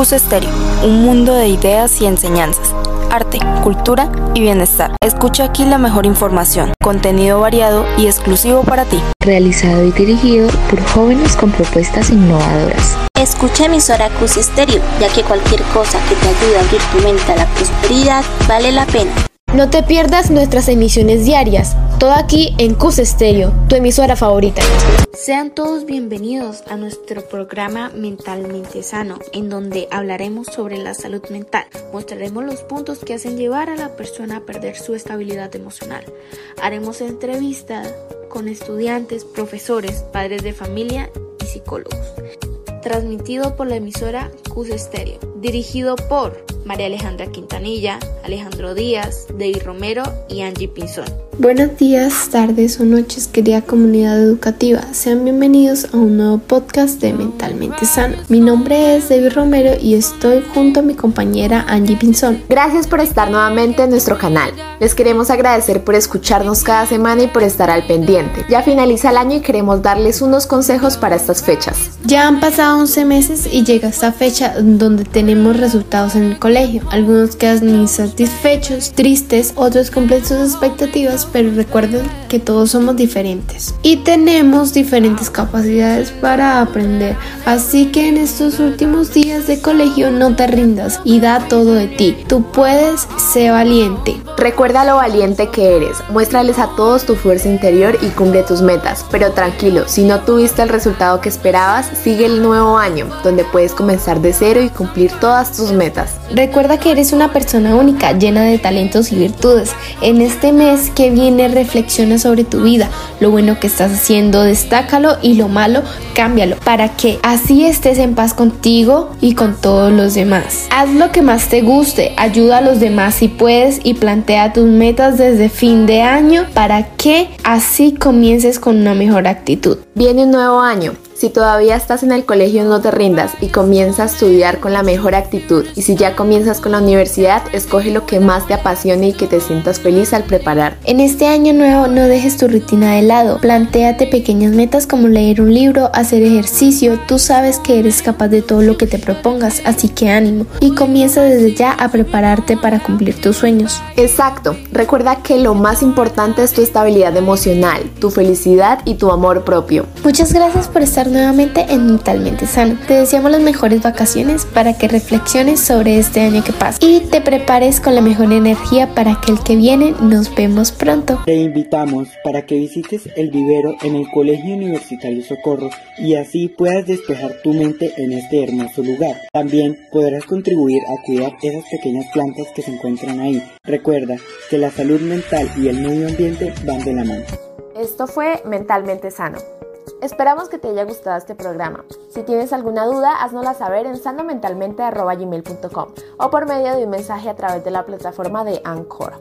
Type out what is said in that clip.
CUS Estéreo, un mundo de ideas y enseñanzas, arte, cultura y bienestar. Escucha aquí la mejor información, contenido variado y exclusivo para ti. Realizado y dirigido por jóvenes con propuestas innovadoras. Escucha emisora CUS Estéreo, ya que cualquier cosa que te ayude a abrir tu mente a la prosperidad vale la pena. No te pierdas nuestras emisiones diarias, todo aquí en CUS Estéreo, tu emisora favorita. Sean todos bienvenidos a nuestro programa Mentalmente Sano, en donde hablaremos sobre la salud mental. Mostraremos los puntos que hacen llevar a la persona a perder su estabilidad emocional. Haremos entrevistas con estudiantes, profesores, padres de familia y psicólogos. Transmitido por la emisora CUS Estéreo, dirigido por María Alejandra Quintanilla, Alejandro Díaz, David Romero y Angie Pinzón. Buenos días, tardes o noches, querida comunidad educativa. Sean bienvenidos a un nuevo podcast de Mentalmente Sano. Mi nombre es David Romero y estoy junto a mi compañera Angie Pinzón. Gracias por estar nuevamente en nuestro canal. Les queremos agradecer por escucharnos cada semana y por estar al pendiente. Ya finaliza el año y queremos darles unos consejos para estas fechas. Ya han pasado 11 meses y llega esta fecha donde tenemos resultados en el colegio. Algunos quedan insatisfechos, tristes, otros cumplen sus expectativas pero recuerden que todos somos diferentes y tenemos diferentes capacidades para aprender. Así que en estos últimos días de colegio no te rindas y da todo de ti. Tú puedes, ser valiente. Recuerda lo valiente que eres. Muéstrales a todos tu fuerza interior y cumple tus metas. Pero tranquilo, si no tuviste el resultado que esperabas, sigue el nuevo año, donde puedes comenzar de cero y cumplir todas tus metas. Recuerda que eres una persona única, llena de talentos y virtudes. En este mes que viene reflexiona sobre tu vida, lo bueno que estás haciendo, destácalo y lo malo, cámbialo, para que así estés en paz contigo y con todos los demás. Haz lo que más te guste, ayuda a los demás si puedes y plantea tus metas desde fin de año para que así comiences con una mejor actitud. Viene un nuevo año si todavía estás en el colegio no te rindas y comienza a estudiar con la mejor actitud. Y si ya comienzas con la universidad, escoge lo que más te apasione y que te sientas feliz al preparar. En este año nuevo no dejes tu rutina de lado. Plantéate pequeñas metas como leer un libro, hacer ejercicio. Tú sabes que eres capaz de todo lo que te propongas, así que ánimo. Y comienza desde ya a prepararte para cumplir tus sueños. Exacto. Recuerda que lo más importante es tu estabilidad emocional, tu felicidad y tu amor propio. Muchas gracias por estar nuevamente en Mentalmente Sano. Te deseamos las mejores vacaciones para que reflexiones sobre este año que pasa y te prepares con la mejor energía para que el que viene nos vemos pronto. Te invitamos para que visites el vivero en el Colegio Universitario Socorro y así puedas despejar tu mente en este hermoso lugar. También podrás contribuir a cuidar esas pequeñas plantas que se encuentran ahí. Recuerda que la salud mental y el medio ambiente van de la mano. Esto fue Mentalmente Sano. Esperamos que te haya gustado este programa. Si tienes alguna duda, haznosla saber en sanomentalmente.gmail.com o por medio de un mensaje a través de la plataforma de Anchor.